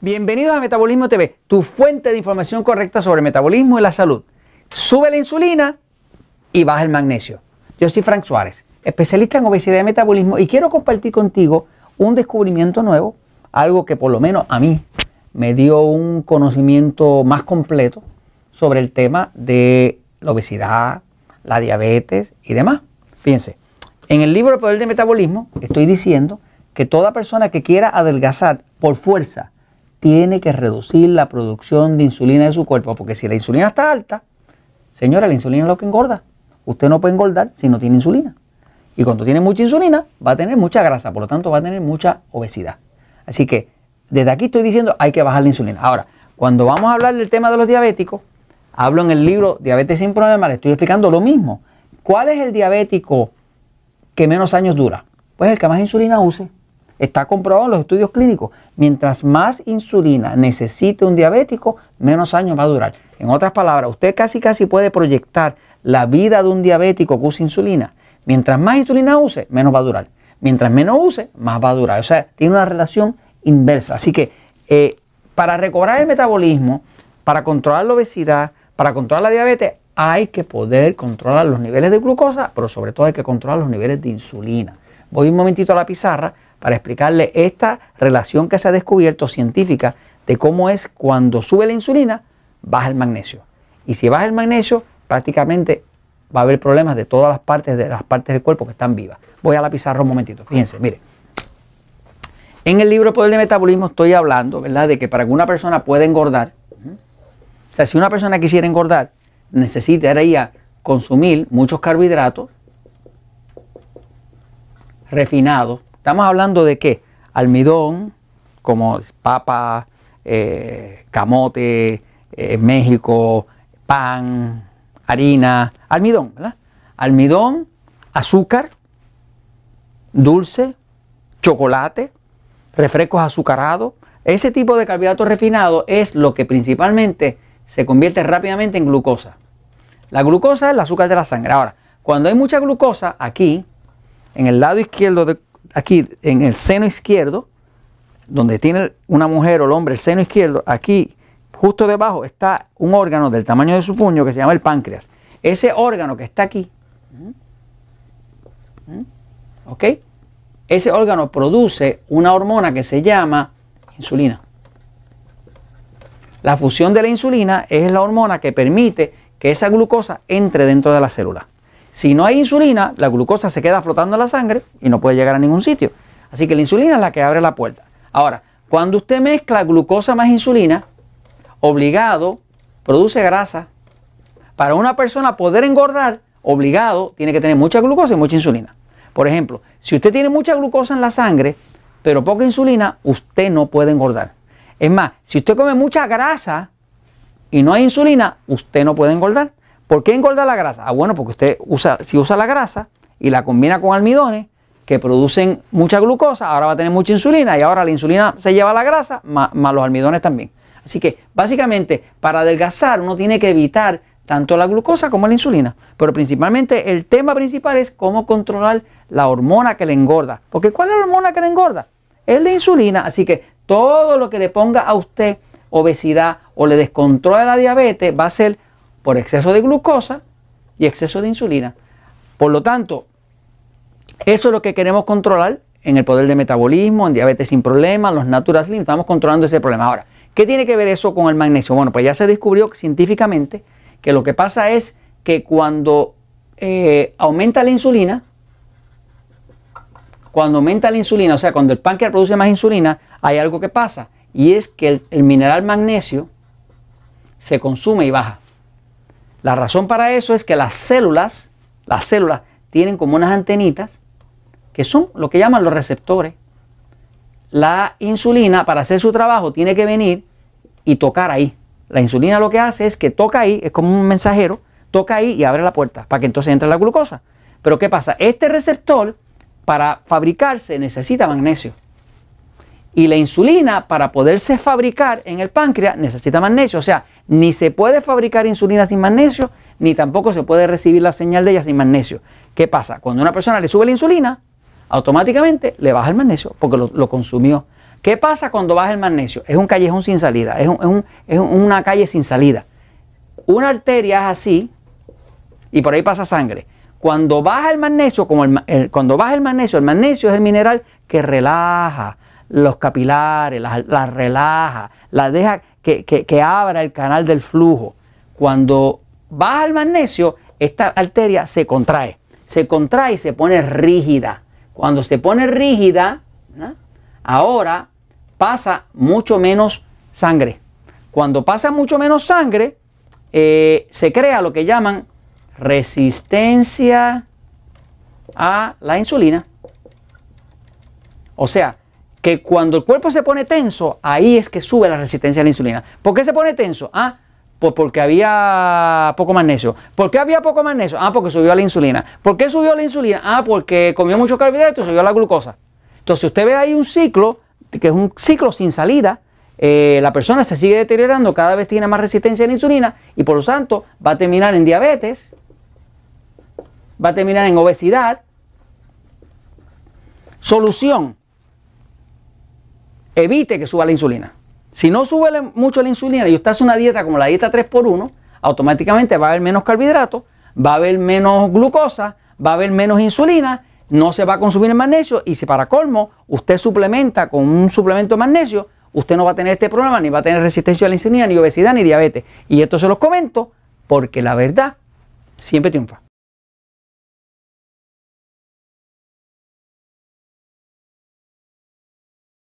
Bienvenidos a Metabolismo TV, tu fuente de información correcta sobre metabolismo y la salud. Sube la insulina y baja el magnesio. Yo soy Frank Suárez, especialista en obesidad y metabolismo y quiero compartir contigo un descubrimiento nuevo, algo que por lo menos a mí me dio un conocimiento más completo sobre el tema de la obesidad, la diabetes y demás. Fíjense, en el libro El Poder del Metabolismo estoy diciendo que toda persona que quiera adelgazar por fuerza tiene que reducir la producción de insulina de su cuerpo, porque si la insulina está alta, señora, la insulina es lo que engorda. Usted no puede engordar si no tiene insulina. Y cuando tiene mucha insulina, va a tener mucha grasa, por lo tanto va a tener mucha obesidad. Así que desde aquí estoy diciendo hay que bajar la insulina. Ahora, cuando vamos a hablar del tema de los diabéticos, hablo en el libro Diabetes sin Problemas, le estoy explicando lo mismo. ¿Cuál es el diabético que menos años dura? Pues el que más insulina use. Está comprobado en los estudios clínicos. Mientras más insulina necesite un diabético, menos años va a durar. En otras palabras, usted casi casi puede proyectar la vida de un diabético que use insulina. Mientras más insulina use, menos va a durar. Mientras menos use, más va a durar. O sea, tiene una relación inversa. Así que eh, para recobrar el metabolismo, para controlar la obesidad, para controlar la diabetes, hay que poder controlar los niveles de glucosa, pero sobre todo hay que controlar los niveles de insulina. Voy un momentito a la pizarra para explicarle esta relación que se ha descubierto científica de cómo es cuando sube la insulina, baja el magnesio. Y si baja el magnesio, prácticamente va a haber problemas de todas las partes de las partes del cuerpo que están vivas. Voy a la pizarra un momentito. Fíjense, mire. En el libro Poder de Metabolismo estoy hablando, ¿verdad?, de que para que una persona pueda engordar, o sea, si una persona quisiera engordar, necesitaría consumir muchos carbohidratos refinados, Estamos hablando de qué? Almidón, como papa, eh, camote, eh, México, pan, harina, almidón, ¿verdad? Almidón, azúcar, dulce, chocolate, refrescos azucarados. Ese tipo de carbohidratos refinados es lo que principalmente se convierte rápidamente en glucosa. La glucosa es el azúcar de la sangre. Ahora, cuando hay mucha glucosa aquí, en el lado izquierdo de, aquí en el seno izquierdo, donde tiene una mujer o el hombre el seno izquierdo, aquí justo debajo está un órgano del tamaño de su puño que se llama el páncreas. Ese órgano que está aquí, ¿ok? Ese órgano produce una hormona que se llama insulina. La fusión de la insulina es la hormona que permite que esa glucosa entre dentro de la célula. Si no hay insulina, la glucosa se queda flotando en la sangre y no puede llegar a ningún sitio. Así que la insulina es la que abre la puerta. Ahora, cuando usted mezcla glucosa más insulina, obligado, produce grasa. Para una persona poder engordar, obligado, tiene que tener mucha glucosa y mucha insulina. Por ejemplo, si usted tiene mucha glucosa en la sangre, pero poca insulina, usted no puede engordar. Es más, si usted come mucha grasa y no hay insulina, usted no puede engordar. ¿Por qué engorda la grasa? Ah, bueno, porque usted usa, si usa la grasa y la combina con almidones que producen mucha glucosa, ahora va a tener mucha insulina y ahora la insulina se lleva la grasa, más, los almidones también. Así que básicamente para adelgazar uno tiene que evitar tanto la glucosa como la insulina. Pero principalmente el tema principal es cómo controlar la hormona que le engorda. Porque ¿cuál es la hormona que le engorda? Es la insulina. Así que todo lo que le ponga a usted obesidad o le descontrole la diabetes va a ser por exceso de glucosa y exceso de insulina. Por lo tanto, eso es lo que queremos controlar en el poder de metabolismo, en diabetes sin problemas, los natural estamos controlando ese problema. Ahora, ¿qué tiene que ver eso con el magnesio? Bueno, pues ya se descubrió científicamente que lo que pasa es que cuando eh, aumenta la insulina, cuando aumenta la insulina, o sea, cuando el páncreas produce más insulina, hay algo que pasa y es que el mineral magnesio se consume y baja. La razón para eso es que las células, las células tienen como unas antenitas que son lo que llaman los receptores. La insulina para hacer su trabajo tiene que venir y tocar ahí. La insulina lo que hace es que toca ahí, es como un mensajero, toca ahí y abre la puerta para que entonces entre la glucosa. Pero ¿qué pasa? Este receptor para fabricarse necesita magnesio. Y la insulina para poderse fabricar en el páncreas necesita magnesio. O sea, ni se puede fabricar insulina sin magnesio, ni tampoco se puede recibir la señal de ella sin magnesio. ¿Qué pasa? Cuando una persona le sube la insulina, automáticamente le baja el magnesio porque lo, consumió. ¿Qué pasa cuando baja el magnesio? Es un callejón sin salida, es, es una calle sin salida. Una arteria es así y por ahí pasa sangre. Cuando baja el magnesio, como el, cuando baja el magnesio, el magnesio es el mineral que relaja los capilares, las relaja, las deja que, que abra el canal del flujo. Cuando baja el magnesio, esta arteria se contrae, se contrae y se pone rígida. Cuando se pone rígida, ahora pasa mucho menos sangre. Cuando pasa mucho menos sangre, eh, se crea lo que llaman resistencia a la insulina. O sea, que cuando el cuerpo se pone tenso, ahí es que sube la resistencia a la insulina. ¿Por qué se pone tenso? Ah, pues porque había poco magnesio. ¿Por qué había poco magnesio? Ah, porque subió la insulina. ¿Por qué subió la insulina? Ah, porque comió mucho carbohidrato y subió la glucosa. Entonces, usted ve ahí un ciclo, que es un ciclo sin salida, eh, la persona se sigue deteriorando, cada vez tiene más resistencia a la insulina y por lo tanto va a terminar en diabetes, va a terminar en obesidad. Solución, evite que suba la insulina. Si no sube mucho la insulina y usted hace una dieta como la dieta 3x1, automáticamente va a haber menos carbohidratos, va a haber menos glucosa, va a haber menos insulina, no se va a consumir el magnesio y si para colmo usted suplementa con un suplemento de magnesio, usted no va a tener este problema, ni va a tener resistencia a la insulina, ni obesidad, ni diabetes. Y esto se los comento porque la verdad siempre triunfa.